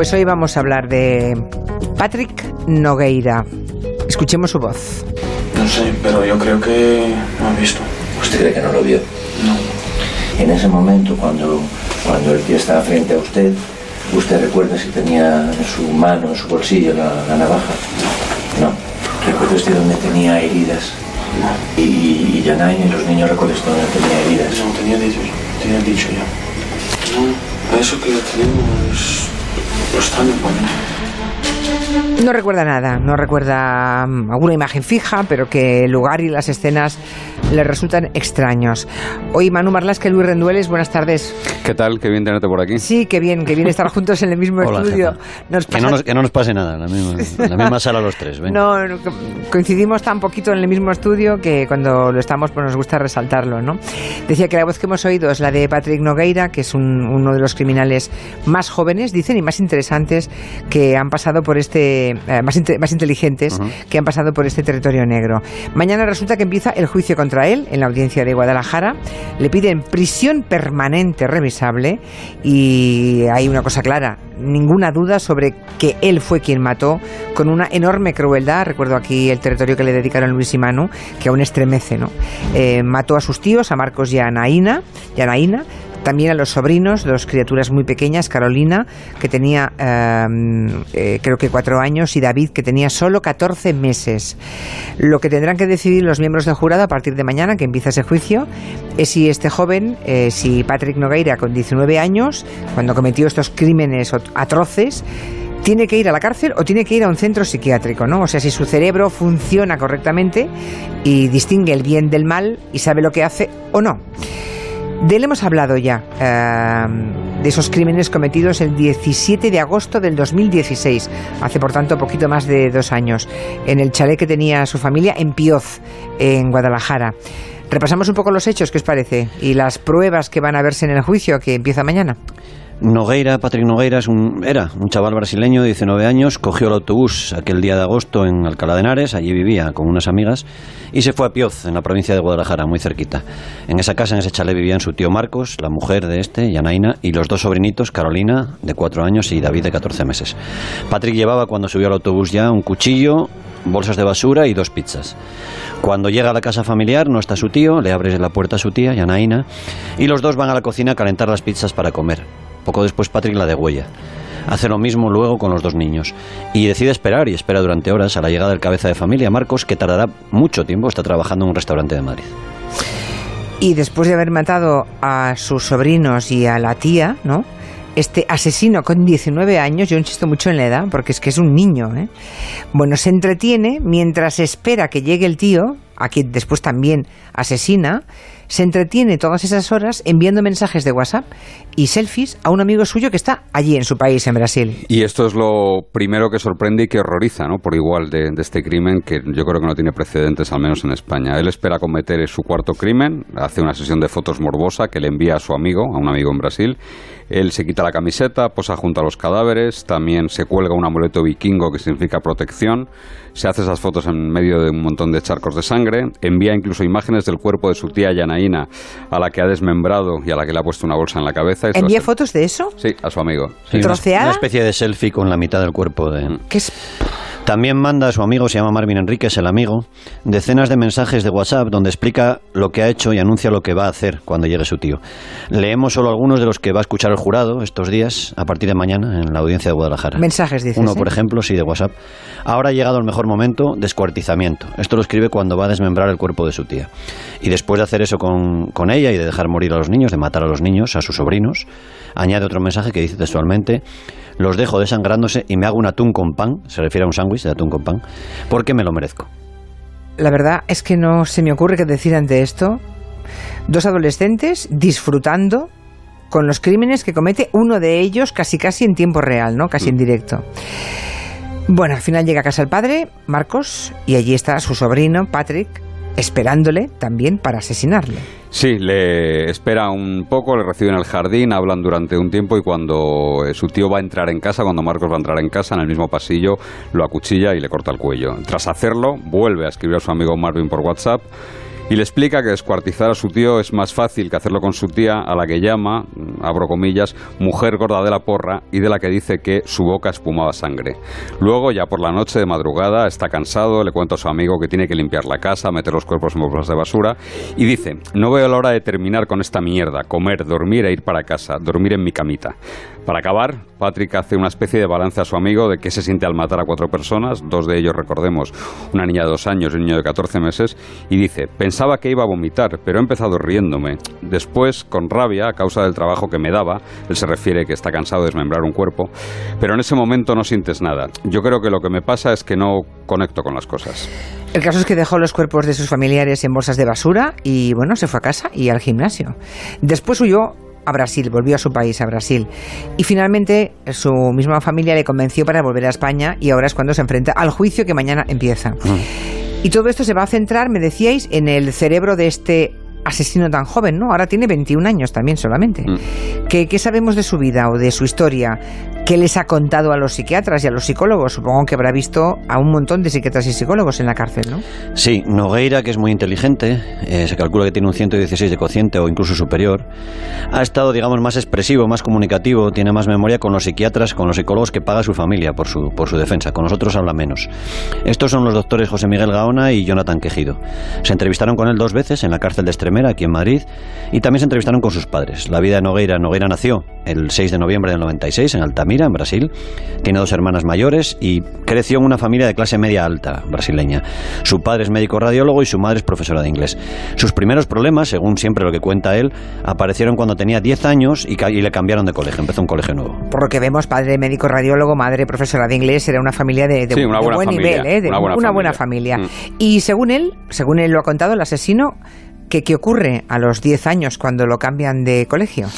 Pues hoy vamos a hablar de Patrick Nogueira. Escuchemos su voz. No sé, pero yo creo que no ha visto. ¿Usted cree que no lo vio? No. En ese momento, cuando, cuando el tío estaba frente a usted, ¿usted recuerda si tenía en su mano, en su bolsillo, la, la navaja? No. ¿Recuerda usted dónde tenía heridas? No. Y, y Yanay y los niños recuerdan dónde tenía heridas. No, tenía dicho, tenía dicho ya. No, eso que tenemos lo están poniendo. No recuerda nada, no recuerda mm, alguna imagen fija, pero que el lugar y las escenas le resultan extraños. Hoy Manu Marlasque, Luis Rendueles, buenas tardes. ¿Qué tal? Qué bien tenerte por aquí. Sí, qué bien, qué bien estar juntos en el mismo Hola, estudio. Nos Que, no nos, que no nos pase nada, en la misma, en la misma sala los tres. venga. No, no, co- coincidimos tan poquito en el mismo estudio que cuando lo estamos pues nos gusta resaltarlo, ¿no? Decía que la voz que hemos oído es la de Patrick Nogueira, que es un- uno de los criminales más jóvenes, dicen, y más interesantes que han pasado por este, eh, más, inte- más inteligentes que han pasado por este territorio negro. Mañana resulta que empieza el juicio contra él en la audiencia de Guadalajara. Le piden prisión permanente revisable y hay una cosa clara, ninguna duda sobre que él fue quien mató con una enorme crueldad. Recuerdo aquí el territorio que le dedicaron Luis y Manu, que aún estremece, ¿no? Eh, mató a sus tíos, a Marcos y a Anaína, y a Anaína, también a los sobrinos, dos criaturas muy pequeñas, Carolina, que tenía eh, eh, creo que cuatro años, y David, que tenía solo 14 meses. Lo que tendrán que decidir los miembros del jurado a partir de mañana, que empieza ese juicio, es si este joven, eh, si Patrick Nogueira, con 19 años, cuando cometió estos crímenes atroces, tiene que ir a la cárcel o tiene que ir a un centro psiquiátrico, ¿no? O sea, si su cerebro funciona correctamente y distingue el bien del mal y sabe lo que hace o no. De él hemos hablado ya, eh, de esos crímenes cometidos el 17 de agosto del 2016, hace por tanto poquito más de dos años, en el chalet que tenía su familia en Pioz, en Guadalajara. Repasamos un poco los hechos, ¿qué os parece? Y las pruebas que van a verse en el juicio que empieza mañana. Nogueira, Patrick Nogueira, es un, era un chaval brasileño de 19 años, cogió el autobús aquel día de agosto en Alcalá de Henares, allí vivía con unas amigas, y se fue a Pioz, en la provincia de Guadalajara, muy cerquita. En esa casa, en ese chalet, vivían su tío Marcos, la mujer de este, Yanaina, y los dos sobrinitos, Carolina, de 4 años, y David, de 14 meses. Patrick llevaba, cuando subió al autobús ya, un cuchillo, bolsas de basura y dos pizzas. Cuando llega a la casa familiar, no está su tío, le abre la puerta a su tía, Yanaina, y los dos van a la cocina a calentar las pizzas para comer. Poco después Patrick la degüella. Hace lo mismo luego con los dos niños. Y decide esperar y espera durante horas a la llegada del cabeza de familia, Marcos, que tardará mucho tiempo, está trabajando en un restaurante de Madrid. Y después de haber matado a sus sobrinos y a la tía, ¿no? Este asesino con 19 años, yo insisto mucho en la edad, porque es que es un niño, ¿eh? Bueno, se entretiene mientras espera que llegue el tío, a quien después también asesina, se entretiene todas esas horas enviando mensajes de WhatsApp y selfies a un amigo suyo que está allí en su país, en Brasil. Y esto es lo primero que sorprende y que horroriza, ¿no? Por igual de, de este crimen que yo creo que no tiene precedentes, al menos en España. Él espera cometer su cuarto crimen, hace una sesión de fotos morbosa que le envía a su amigo, a un amigo en Brasil. Él se quita la camiseta, posa junto a los cadáveres, también se cuelga un amuleto vikingo que significa protección, se hace esas fotos en medio de un montón de charcos de sangre, envía incluso imágenes del cuerpo de su tía Yanaína, a la que ha desmembrado y a la que le ha puesto una bolsa en la cabeza. ¿Envía fotos de eso? Sí, a su amigo. Sí. Una- ¿Troceada? Una especie de selfie con la mitad del cuerpo de... Que es También manda a su amigo, se llama Marvin Enríquez, el amigo, decenas de mensajes de WhatsApp donde explica lo que ha hecho y anuncia lo que va a hacer cuando llegue su tío. Leemos solo algunos de los que va a escuchar el jurado estos días, a partir de mañana, en la audiencia de Guadalajara. mensajes, dices. Uno, ¿eh? por ejemplo, sí, de WhatsApp. Ahora ha llegado el mejor momento, descuartizamiento. Esto lo escribe cuando va a desmembrar el cuerpo de su tía. Y después de hacer eso con, con ella y de dejar morir a los niños, de matar a los niños, a sus sobrinos, añade otro mensaje que dice textualmente, los dejo desangrándose y me hago un atún con pan, se refiere a un sándwich de atún con pan, porque me lo merezco. La verdad es que no se me ocurre que decir ante esto dos adolescentes disfrutando con los crímenes que comete uno de ellos casi casi en tiempo real, ¿no? Casi en directo. Bueno, al final llega a casa el padre, Marcos, y allí está su sobrino, Patrick, esperándole también para asesinarle. Sí, le espera un poco, le recibe en el jardín, hablan durante un tiempo y cuando eh, su tío va a entrar en casa, cuando Marcos va a entrar en casa, en el mismo pasillo, lo acuchilla y le corta el cuello. Tras hacerlo, vuelve a escribir a su amigo Marvin por WhatsApp y le explica que descuartizar a su tío es más fácil que hacerlo con su tía, a la que llama, mm, abro comillas, mujer gorda de la porra y de la que dice que su boca espumaba sangre. Luego, ya por la noche de madrugada, está cansado, le cuenta a su amigo que tiene que limpiar la casa, meter los cuerpos en bolsas de basura y dice, no veo la hora de terminar con esta mierda, comer, dormir e ir para casa, dormir en mi camita. Para acabar, Patrick hace una especie de balance a su amigo de qué se siente al matar a cuatro personas, dos de ellos, recordemos, una niña de dos años y un niño de 14 meses, y dice, pensaba que iba a vomitar, pero he empezado riéndome. Después, con rabia, a causa del trabajo que me daba, él se refiere que está cansado de desmembrar un cuerpo, pero en ese momento no sientes nada. Yo creo que lo que me pasa es que no conecto con las cosas. El caso es que dejó los cuerpos de sus familiares en bolsas de basura y bueno, se fue a casa y al gimnasio. Después huyó a Brasil, volvió a su país, a Brasil. Y finalmente su misma familia le convenció para volver a España y ahora es cuando se enfrenta al juicio que mañana empieza. Y todo esto se va a centrar, me decíais, en el cerebro de este asesino tan joven, ¿no? Ahora tiene 21 años también solamente. Mm. ¿Qué, ¿Qué sabemos de su vida o de su historia? ¿Qué les ha contado a los psiquiatras y a los psicólogos? Supongo que habrá visto a un montón de psiquiatras y psicólogos en la cárcel, ¿no? Sí, Nogueira, que es muy inteligente, eh, se calcula que tiene un 116 de cociente o incluso superior, ha estado, digamos, más expresivo, más comunicativo, tiene más memoria con los psiquiatras, con los psicólogos que paga su familia por su, por su defensa. Con nosotros habla menos. Estos son los doctores José Miguel Gaona y Jonathan Quejido. Se entrevistaron con él dos veces en la cárcel de Extremera, aquí en Madrid, y también se entrevistaron con sus padres. La vida de Nogueira, Nogueira nació el 6 de noviembre del 96 en Altamira, en Brasil. Tiene dos hermanas mayores y creció en una familia de clase media alta brasileña. Su padre es médico radiólogo y su madre es profesora de inglés. Sus primeros problemas, según siempre lo que cuenta él, aparecieron cuando tenía 10 años y, y le cambiaron de colegio, empezó un colegio nuevo. Por lo que vemos, padre médico radiólogo, madre profesora de inglés, era una familia de, de- Sí, una de buena buen familia, nivel, ¿eh? de una buena buena familia. familia. Y según él, según él lo ha contado, el asesino, ¿qué, qué ocurre a los 10 años cuando lo cambian de colegio?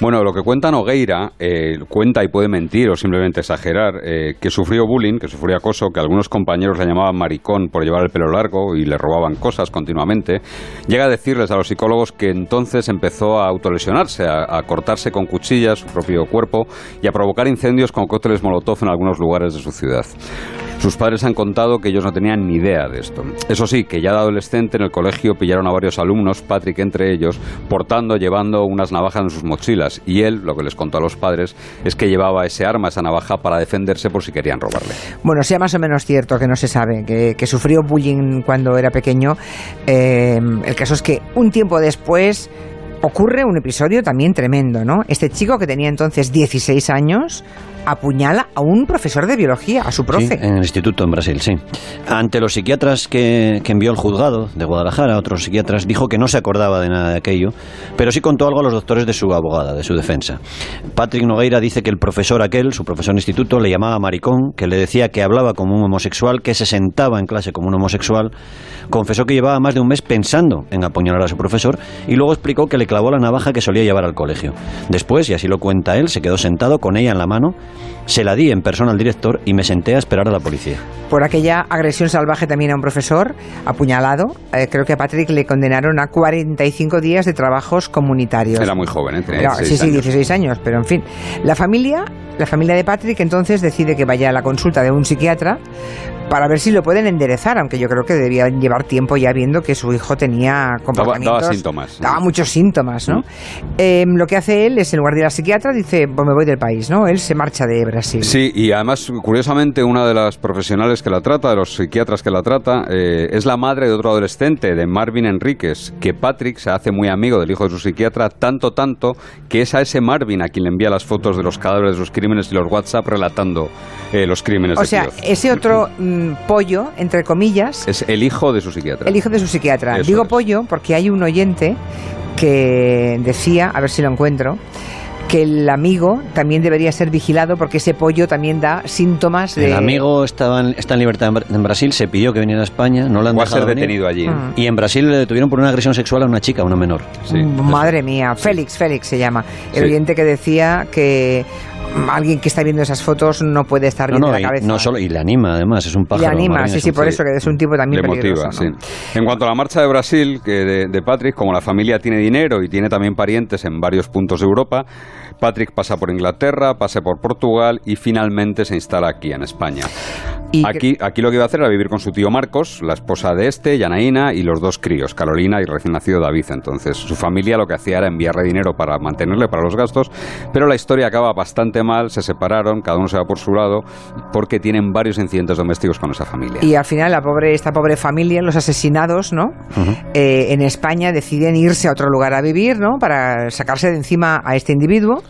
Bueno, lo que cuenta Nogueira, eh, cuenta y puede mentir o simplemente exagerar, eh, que sufrió bullying, que sufrió acoso, que algunos compañeros le llamaban maricón por llevar el pelo largo y le robaban cosas continuamente. Llega a decirles a los psicólogos que entonces empezó a autolesionarse, a, a cortarse con cuchillas su propio cuerpo y a provocar incendios con cócteles molotov en algunos lugares de su ciudad. Sus padres han contado que ellos no tenían ni idea de esto. Eso sí, que ya de adolescente en el colegio pillaron a varios alumnos, Patrick entre ellos, portando, llevando unas navajas en sus mochilas. Y él, lo que les contó a los padres, es que llevaba ese arma, esa navaja, para defenderse por si querían robarle. Bueno, sea más o menos cierto que no se sabe, que, sufrió bullying cuando era pequeño. eh, el caso es que un tiempo después ocurre un episodio también tremendo, ¿no? Este chico que tenía entonces 16 años apuñala a un profesor de biología, a su profe. Sí, en el instituto en Brasil, sí. Ante los psiquiatras que, que envió el juzgado de Guadalajara, otros psiquiatras, dijo que no se acordaba de nada de aquello, pero sí contó algo a los doctores de su abogada, de su defensa. Patrick Nogueira dice que el profesor aquel, su profesor de instituto, le llamaba maricón, que le decía que hablaba como un homosexual, que se sentaba en clase como un homosexual. Confesó que llevaba más de un mes pensando en apuñalar a su profesor y luego explicó que le clavó la navaja que solía llevar al colegio. Después, y así lo cuenta él, se quedó sentado con ella en la mano, se la di en persona al director y me senté a esperar a la policía. Por aquella agresión salvaje también a un profesor apuñalado, eh, creo que a Patrick le condenaron a 45 días de trabajos comunitarios. Era muy joven, ¿eh? Tenía Era- 16 sí, sí, años. 16 años, pero en fin. La familia, la familia de Patrick entonces decide que vaya a la consulta de un psiquiatra para ver si lo pueden enderezar, aunque yo creo que debía llevar tiempo ya viendo que su hijo tenía comportamientos... daba síntomas. Daba muchos síntomas, ¿no? Eh, lo que hace él es, en lugar de ir al psiquiatra, dice, pues me voy del país, ¿no? Él se marcha de Brasil. Sí, y además, curiosamente, una de las profesionales que la trata, de los psiquiatras que la trata, eh, es la madre de otro adolescente, de Marvin Enríquez, que Patrick se hace muy amigo del hijo de su psiquiatra, tanto, tanto, que es a ese Marvin a quien le envía las fotos de los cadáveres de sus crímenes y los WhatsApp relatando eh, los crímenes O de sea, ese otro mm, pollo, entre comillas, Es el hijo de su psiquiatra. el hijo de su psiquiatra. Eso Digo es. pollo porque hay un oyente que decía, a ver si lo encuentro, que el amigo también debería ser vigilado porque ese pollo también da síntomas de... El amigo estaba en- está en libertad en Bra- en Brasil, se pidió que viniera a España, no lo han Va a dejado ser venir. detenido allí. Mm. Y en Brasil le detuvieron por una agresión sexual a una chica, a una menor. Sí. Madre mía, Félix, Félix se llama. El Sí. oyente que decía que mm, alguien que está viendo esas fotos no puede estar No, bien no, la cabeza. no solo, y le anima además, es un Y le pájaro. anima, sí, sí, por eso que es un tipo también Le peligroso. motiva, ¿no? sí. En cuanto a la marcha de Brasil, que de, de Patrick, como la familia tiene dinero y tiene también parientes en varios puntos de Europa, Patrick pasa por Inglaterra, pasa por Portugal y finalmente se instala aquí en España. ¿Y Aquí, aquí lo que iba a hacer era vivir con su tío Marcos, la esposa de este, Yanaína, y los dos críos, Carolina y recién nacido David. Entonces, su familia lo que hacía era enviarle dinero para mantenerle para los gastos, pero la historia acaba bastante mal, se separaron, cada uno se va por su lado, porque tienen varios incidentes domésticos con esa familia. Y al final la pobre, esta pobre familia, los asesinados, ¿no? Eh, en España deciden irse a otro lugar a vivir, ¿no? Para sacarse de encima a este individuo,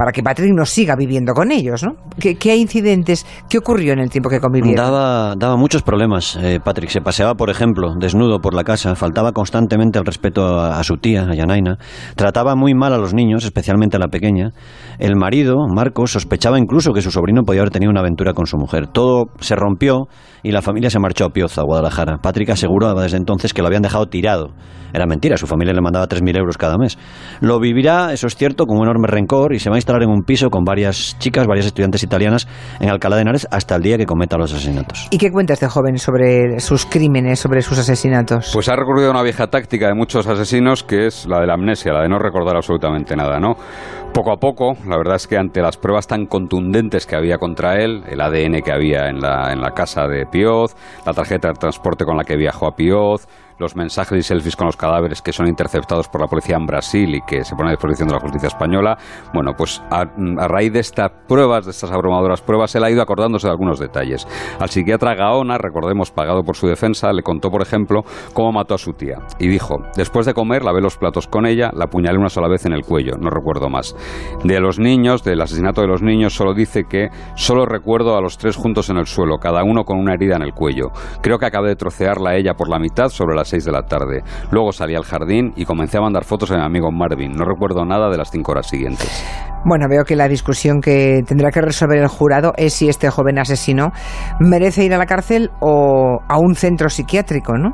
para que Patrick no siga viviendo con ellos, ¿no? ¿Qué, qué incidentes, qué ocurrió en el tiempo que convivieron? Daba, daba muchos problemas. eh, Patrick se paseaba, por ejemplo, desnudo por la casa, faltaba constantemente el respeto a, a su tía, a Yanaina, trataba muy mal a los niños, especialmente a la pequeña. El marido, Marcos, sospechaba incluso que su sobrino podía haber tenido una aventura con su mujer. Todo se rompió y la familia se marchó a Pioza, a Guadalajara. Patrick aseguraba desde entonces que lo habían dejado tirado. Era mentira, su familia le mandaba 3.000 euros cada mes. Lo vivirá, eso es cierto, con un enorme rencor y se va a en un piso con varias chicas, varias estudiantes italianas en Alcalá de Henares hasta el día que cometa los asesinatos. ¿Y qué cuenta este joven sobre sus crímenes, sobre sus asesinatos? Pues ha recurrido a una vieja táctica de muchos asesinos que es la de la amnesia, la de no recordar absolutamente nada, ¿no? Poco a poco, la verdad es que ante las pruebas tan contundentes que había contra él, el ADN que había en la, en la casa de Pioz, la tarjeta de transporte con la que viajó a Pioz, los mensajes y selfies con los cadáveres que son interceptados por la policía en Brasil y que se ponen a disposición de la justicia española. Bueno, pues a, a raíz de estas pruebas, de estas abrumadoras pruebas, él ha ido acordándose de algunos detalles. Al psiquiatra Gaona, recordemos, pagado por su defensa, le contó, por ejemplo, cómo mató a su tía. Y dijo, después de comer, lavé los platos con ella, la apuñalé una sola vez en el cuello, no recuerdo más. De los niños, del asesinato de los niños, solo dice que solo recuerdo a los tres juntos en el suelo, cada uno con una herida en el cuello. Creo que acabé de trocearla a ella por la mitad sobre las 6 de la tarde. Luego salí al jardín y comencé a mandar fotos a mi amigo Marvin. No recuerdo nada de las cinco horas siguientes. Bueno, veo que la discusión que tendrá que resolver el jurado es si este joven asesino merece ir a la cárcel o a un centro psiquiátrico, ¿no?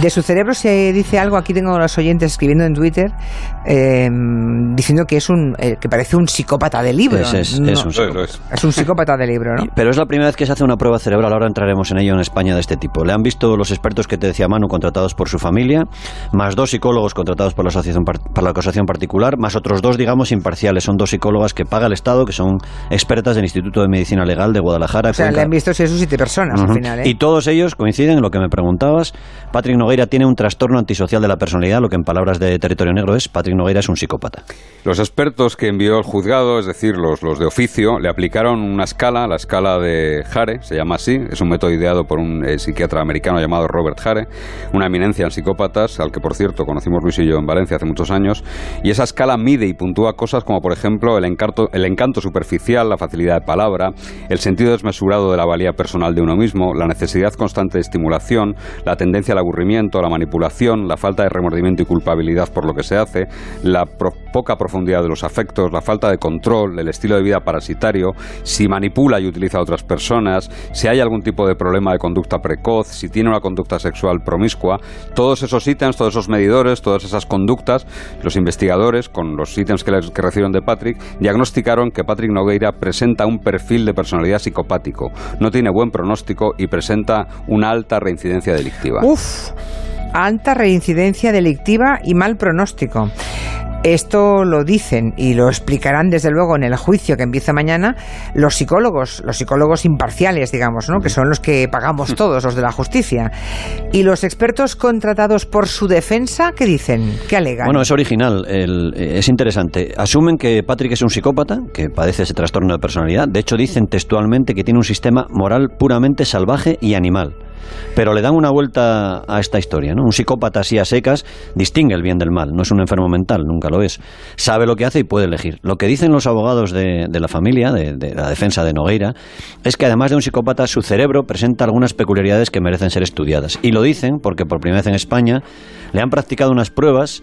De su cerebro se dice algo, aquí tengo a los oyentes escribiendo en Twitter, eh, diciendo que es un, eh, que parece un psicópata de libro. Es- es- No, es un es. psicópata de libro, ¿no? Pero es la primera vez que se hace una prueba cerebral, ahora entraremos en ello en España de este tipo. Le han visto los expertos que te decía Manu contratados por su familia, más dos psicólogos contratados por la asociación para la acusación particular, más otros dos, digamos, imparciales. Son dos psicólogas que paga el Estado, que son expertas del Instituto de Medicina Legal de Guadalajara. O sea, Cuenca. le han visto seis o siete personas al Ujú. final, ¿eh? Y todos ellos coinciden en lo que me preguntabas. Patrick Nogueira tiene un trastorno antisocial de la personalidad, lo que en palabras de Territorio Negro es Patrick Nogueira es un psicópata. Los expertos que envió el juzgado, es decir, los, los de oficio, le aplicaron una escala, la escala de Hare, se llama así, es un método ideado por un eh, psiquiatra americano llamado Robert Hare, una eminencia en psicópatas, al que por cierto conocimos Luis y yo en Valencia hace muchos años, y esa escala mide y puntúa cosas como por ejemplo el encanto, el encanto superficial, la facilidad de palabra, el sentido desmesurado de la valía personal de uno mismo, la necesidad constante de estimulación, la tendencia al aburrimiento, la manipulación, la falta de remordimiento y culpabilidad por lo que se hace, la pro- poca profundidad de los afectos, la falta de control, el estilo de vida parasitario, si manipula y utiliza a otras personas, si hay algún tipo de problema de conducta precoz, si tiene una conducta sexual promiscua, todos esos ítems, todos esos medidores, todas esas conductas, los investigadores, con los ítems que, les- que recibieron de Patrick, diagnosticaron que Patrick Nogueira presenta un perfil de personalidad psicopático, no tiene buen pronóstico y presenta una alta reincidencia delictiva. Uf, alta reincidencia delictiva y mal pronóstico. Esto lo dicen y lo explicarán desde luego en el juicio que empieza mañana los psicólogos, los psicólogos imparciales, digamos, ¿no? que son los que pagamos todos, los de la justicia. Y los expertos contratados por su defensa, ¿qué dicen? ¿Qué alegan? Bueno, es original, el- eh, es interesante. Asumen que Patrick es un psicópata, que padece ese trastorno de personalidad. De hecho, dicen textualmente que tiene un sistema moral puramente salvaje y animal. Pero le dan una vuelta a esta historia, ¿no? Un psicópata así a secas distingue el bien del mal, no es un enfermo mental, nunca lo es. Sabe lo que hace y puede elegir. Lo que dicen los abogados de, la familia, de, de la defensa de Nogueira, es que además de un psicópata, su cerebro presenta algunas peculiaridades que merecen ser estudiadas. Y lo dicen porque por primera vez en España le han practicado unas pruebas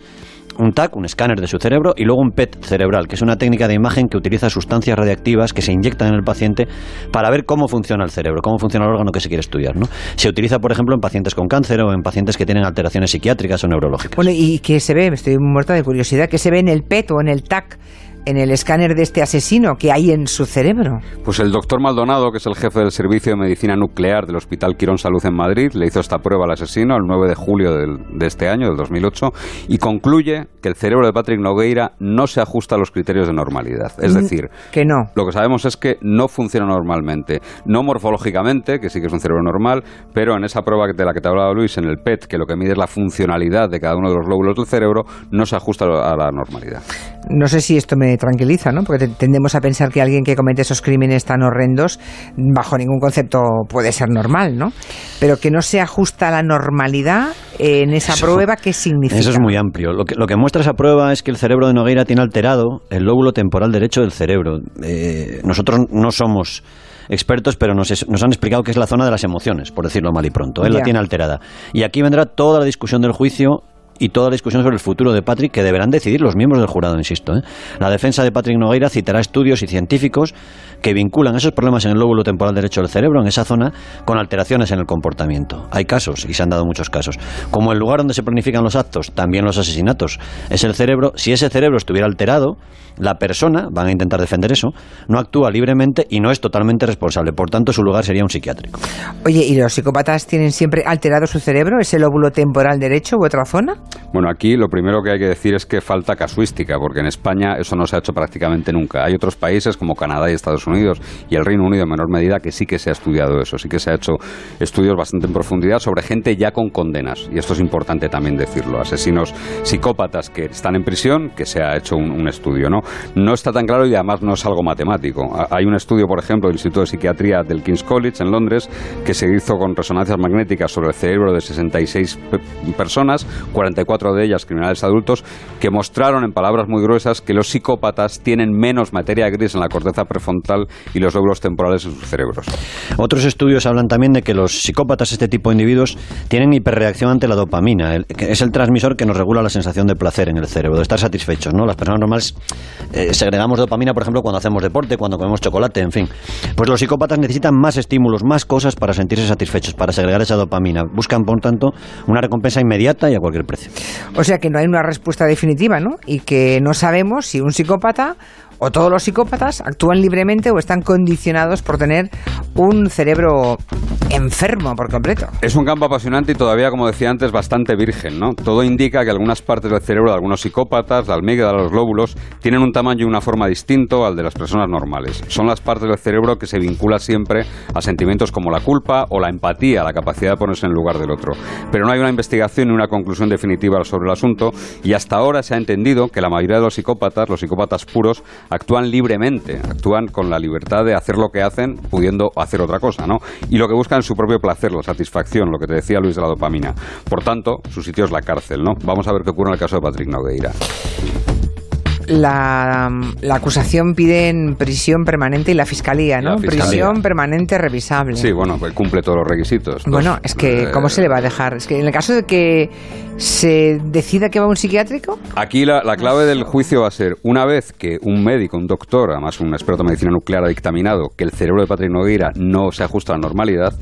un TAC, un escáner de su cerebro, y luego un PET cerebral, que es una técnica de imagen que utiliza sustancias radiactivas que se inyectan en el paciente para ver cómo funciona el cerebro, cómo funciona el órgano que se quiere estudiar. ¿no? Se utiliza, por ejemplo, en pacientes con cáncer o en pacientes que tienen alteraciones psiquiátricas o neurológicas. Bueno, ¿y qué se ve? Estoy muerta de curiosidad. ¿Qué se ve en el PET o en el TAC? En el escáner de este asesino que hay en su cerebro? Pues el doctor Maldonado, que es el jefe del Servicio de Medicina Nuclear del Hospital Quirón Salud en Madrid, le hizo esta prueba al asesino el 9 de julio de este año, del 2008, y concluye que el cerebro de Patrick Nogueira no se ajusta a los criterios de normalidad. Es Mm, decir, Que no. lo que sabemos es que no funciona normalmente. No morfológicamente, que sí que es un cerebro normal, pero en esa prueba de la que te hablaba Luis, en el PET, que lo que mide es la funcionalidad de cada uno de los lóbulos del cerebro, no se ajusta a la normalidad. No sé si esto me tranquiliza, ¿no? Porque te- tendemos a pensar que alguien que comete esos crímenes tan horrendos, bajo ningún concepto puede ser normal, ¿no? Pero que no se ajusta a la normalidad en esa Eso- prueba, ¿qué significa? Eso es muy amplio. Lo que, lo que muestra esa prueba es que el cerebro de Nogueira tiene alterado el lóbulo temporal derecho del cerebro. Eh, nosotros no somos expertos, pero nos, es- nos han explicado que es la zona de las emociones, por decirlo mal y pronto. Él la tiene alterada. Y aquí vendrá toda la discusión del juicio y toda la discusión sobre el futuro de Patrick que deberán decidir los miembros del jurado, insisto. ¿eh? La defensa de Patrick Nogueira citará estudios y científicos que vinculan esos problemas en el lóbulo temporal derecho del cerebro, en esa zona, con alteraciones en el comportamiento. Hay casos, y se han dado muchos casos. Como el lugar donde se planifican los actos, también los asesinatos, es el cerebro. Si ese cerebro estuviera alterado, la persona, van a intentar defender eso, no actúa libremente y no es totalmente responsable. Por tanto, su lugar sería un psiquiátrico. Oye, ¿y los psicópatas tienen siempre alterado su cerebro, ese lóbulo temporal derecho u otra zona? Bueno, aquí lo primero que hay que decir es que falta casuística, porque en España eso no se ha hecho prácticamente nunca. Hay otros países como Canadá y Estados Unidos y el Reino Unido en menor medida que sí que se ha estudiado eso, sí que se ha hecho estudios bastante en profundidad sobre gente ya con condenas. Y esto es importante también decirlo. Asesinos psicópatas que están en prisión, que se ha hecho un, un estudio, ¿no? No está tan claro y además no es algo matemático. Ha- Hay un estudio, por ejemplo, del Instituto de Psiquiatría del King's College en Londres que se hizo con resonancias magnéticas sobre el cerebro de 66 pe- personas, 44 de ellas criminales adultos, que mostraron en palabras muy gruesas que los psicópatas tienen menos materia gris en la corteza prefrontal y los lóbulos temporales en sus cerebros. Otros estudios hablan también de que los psicópatas, este tipo de individuos, tienen hiperreacción ante la dopamina, que es el transmisor que nos regula la sensación de placer en el cerebro, de estar satisfechos. ¿no? Las personas normales eh, segregamos dopamina, por ejemplo, cuando hacemos deporte, cuando comemos chocolate, en fin. Pues los psicópatas necesitan más estímulos, más cosas para sentirse satisfechos, para segregar esa dopamina. Buscan, por tanto, una recompensa inmediata y a cualquier precio. O sea que no hay una respuesta definitiva, ¿no? Y que no sabemos si un psicópata o todos los psicópatas actúan libremente o están condicionados por tener un cerebro enfermo por completo. Es un campo apasionante y todavía, como decía antes, bastante virgen, ¿no? Todo indica que algunas partes del cerebro de algunos psicópatas, la amígdala, los lóbulos, tienen un tamaño y una forma distinto al de las personas normales. Son las partes del cerebro que se vincula siempre a sentimientos como la culpa o la empatía, la capacidad de ponerse en lugar del otro. Pero no hay una investigación ni una conclusión definitiva sobre el asunto y hasta ahora se ha entendido que la mayoría de los psicópatas, los psicópatas puros, actúan libremente, actúan con la libertad de hacer lo que hacen pudiendo hacer otra cosa, ¿no? Y lo que buscan es su propio placer, la satisfacción, lo que te decía Luis de la dopamina. Por tanto, su sitio es la cárcel, ¿no? Vamos a ver qué ocurre en el caso de Patrick Nogueira. La, la acusación pide en prisión permanente y la fiscalía, ¿no? La fiscalía. Prisión permanente revisable. Sí, bueno, pues cumple todos los requisitos. Bueno, es que, ¿cómo eh, se le va a dejar? Es que en el caso de que se decida que va a un psiquiátrico, Aquí la, la clave del juicio va a ser, una vez que un médico, un doctor, además un experto en medicina nuclear ha dictaminado que el cerebro de Patrick Nogueira no se ajusta a la normalidad,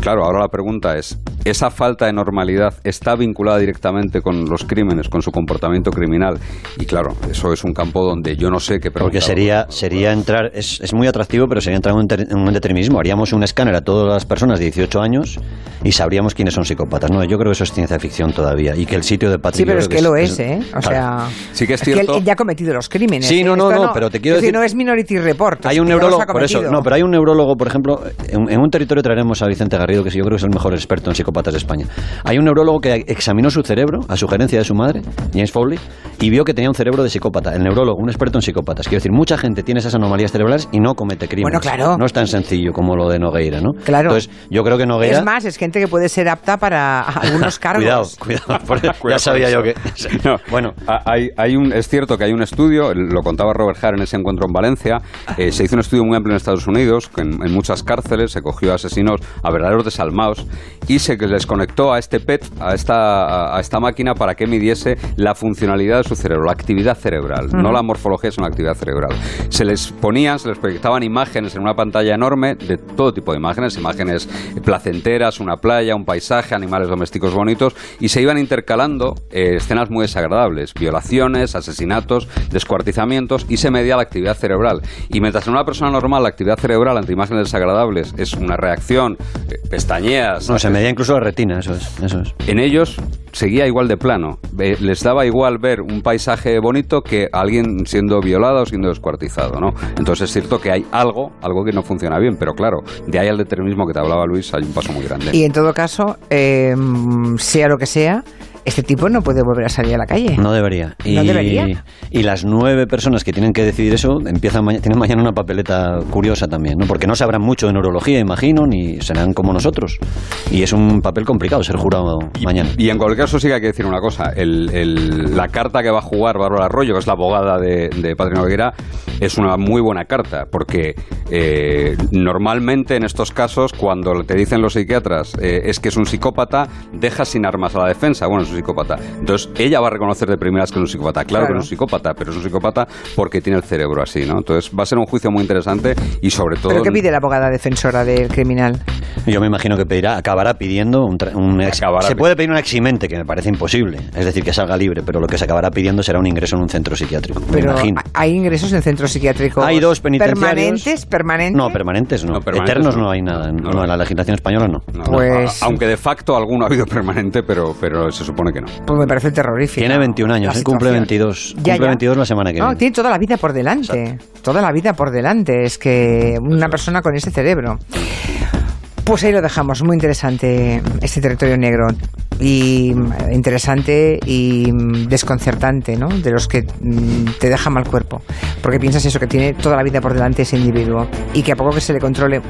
claro, ahora la pregunta es, ¿esa falta de normalidad está vinculada directamente con los crímenes, con su comportamiento criminal? Y claro, eso es un campo donde yo no sé qué preguntar. Porque sería, sería entrar, es, es muy atractivo, pero sería entrar en un, ter- en un determinismo. Haríamos un escáner a todas las personas de 18 años y sabríamos quiénes son psicópatas. No, yo creo que eso es ciencia ficción todavía y que el sitio de Patrick... sí, pero es que lo es, ¿eh? O claro. sea, Sí que es él- cierto. él ya ha cometido los crímenes. Sí, ¿eh? no, no, no, pero te quiero decir- no es Minority Report. Hay un neurólogo, por eso, no, pero hay un neurólogo, por ejemplo, en, en un territorio traeremos a Vicente Garrido, que yo creo que es el mejor experto en psicópatas de España. Hay un neurólogo que examinó su cerebro, a sugerencia de su madre, James Foley, y vio que tenía un cerebro de psicópata. El neurólogo, un experto en psicópatas. Quiero decir, mucha gente tiene esas anomalías cerebrales y no comete crímenes. Bueno, claro. No es tan sencillo como lo de Nogueira, ¿no? Claro. Entonces, yo creo que Nogueira... Es más, es gente que puede ser apta para algunos cargos. Cuidado, cuidado, ya sabía yo que... No, Bueno, ha- hay, hay un, es cierto que hay un estudio, lo contaba Robert Hare en ese encuentro en Valencia, eh, se hizo un estudio muy amplio en Estados Unidos, que en, en muchas cárceles se cogió a asesinos, a verdaderos desalmados, y se les conectó a este PET, a esta, a, a esta máquina, para que midiese la funcionalidad de su cerebro, la actividad cerebral. Cerebral, no la morfología, sino la actividad cerebral. Se les ponían, se les proyectaban imágenes en una pantalla enorme de todo tipo de imágenes, imágenes placenteras, una playa, un paisaje, animales domésticos bonitos, y se iban intercalando eh, escenas muy desagradables, violaciones, asesinatos, descuartizamientos, y se medía la actividad cerebral. Y mientras en una persona normal la actividad cerebral ante imágenes desagradables es una reacción, eh, pestañeas... No, se medía incluso la retina, eso es. Eso es. En ellos seguía igual de plano. Eh, Les daba igual ver un paisaje bonito que alguien siendo violado o siendo descuartizado, ¿no? Entonces es cierto que hay algo, algo que no funciona bien, pero claro, de ahí al determinismo que te hablaba Luis hay un paso muy grande. Y en todo caso, eh, sea lo que sea, este tipo no puede volver a salir a la calle. No debería. Y, No debería. Y las nueve personas que tienen que decidir eso empiezan ma- tienen mañana una papeleta curiosa también, ¿no? Porque no sabrán mucho de neurología, imagino, ni serán como nosotros. Y es un papel complicado ser jurado mañana. Y en cualquier caso sí que hay que decir una cosa, el- el- la carta que va a jugar Bárbara Arroyo, que es la abogada de, de Patrick Noguera, es una muy buena carta, porque eh, normalmente en estos casos, cuando te dicen los psiquiatras eh, es que es un psicópata, deja sin armas a la defensa, bueno, es un psicópata. Entonces ella va a reconocer de primeras que es un psicópata, claro, que no es un psicópata, pero es un psicópata porque tiene el cerebro así, ¿no? Entonces va a ser un juicio muy interesante y sobre todo... ¿Pero qué pide la abogada defensora del criminal? Yo me imagino que pedirá, acabará pidiendo un, tra- un ex- Acabará se puede pedir un eximente, que me parece imposible, es decir, que salga libre, pero lo que se acabará pidiendo será un ingreso en un centro psiquiátrico, me Pero imagino. hay ingresos en centros psiquiátricos. Hay dos penitenciarios. ¿Permanentes? ¿Permanentes? No, permanentes no. No, permanentes Eternos no. no, hay nada. No, No, no. en la legislación española no. Pues- aunque de facto alguno ha habido permanente, pero, pero se supone que no. Pues me parece terrorífico. Tiene 21 años, La ¿eh? cumple situación. 22. Ya, cumple ya. 22 la semana que No, viene. tiene toda la vida por delante. Toda la vida por delante. Es que una persona con ese cerebro. Pues ahí lo dejamos. Muy interesante este territorio negro. Y mm, interesante y mm, desconcertante, ¿no? De los que mm, te deja mal cuerpo. Porque piensas eso, que tiene toda la vida por delante ese individuo. Y que a poco que se le controle,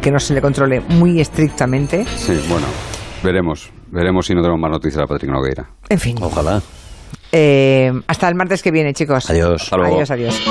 que no se le controle muy estrictamente. Sí, bueno, veremos. Veremos si no tenemos más noticias de Patrick Nogueira. En fin. Ojalá. Eh, hasta el martes que viene, chicos. Adiós. Hasta luego. Adiós, adiós.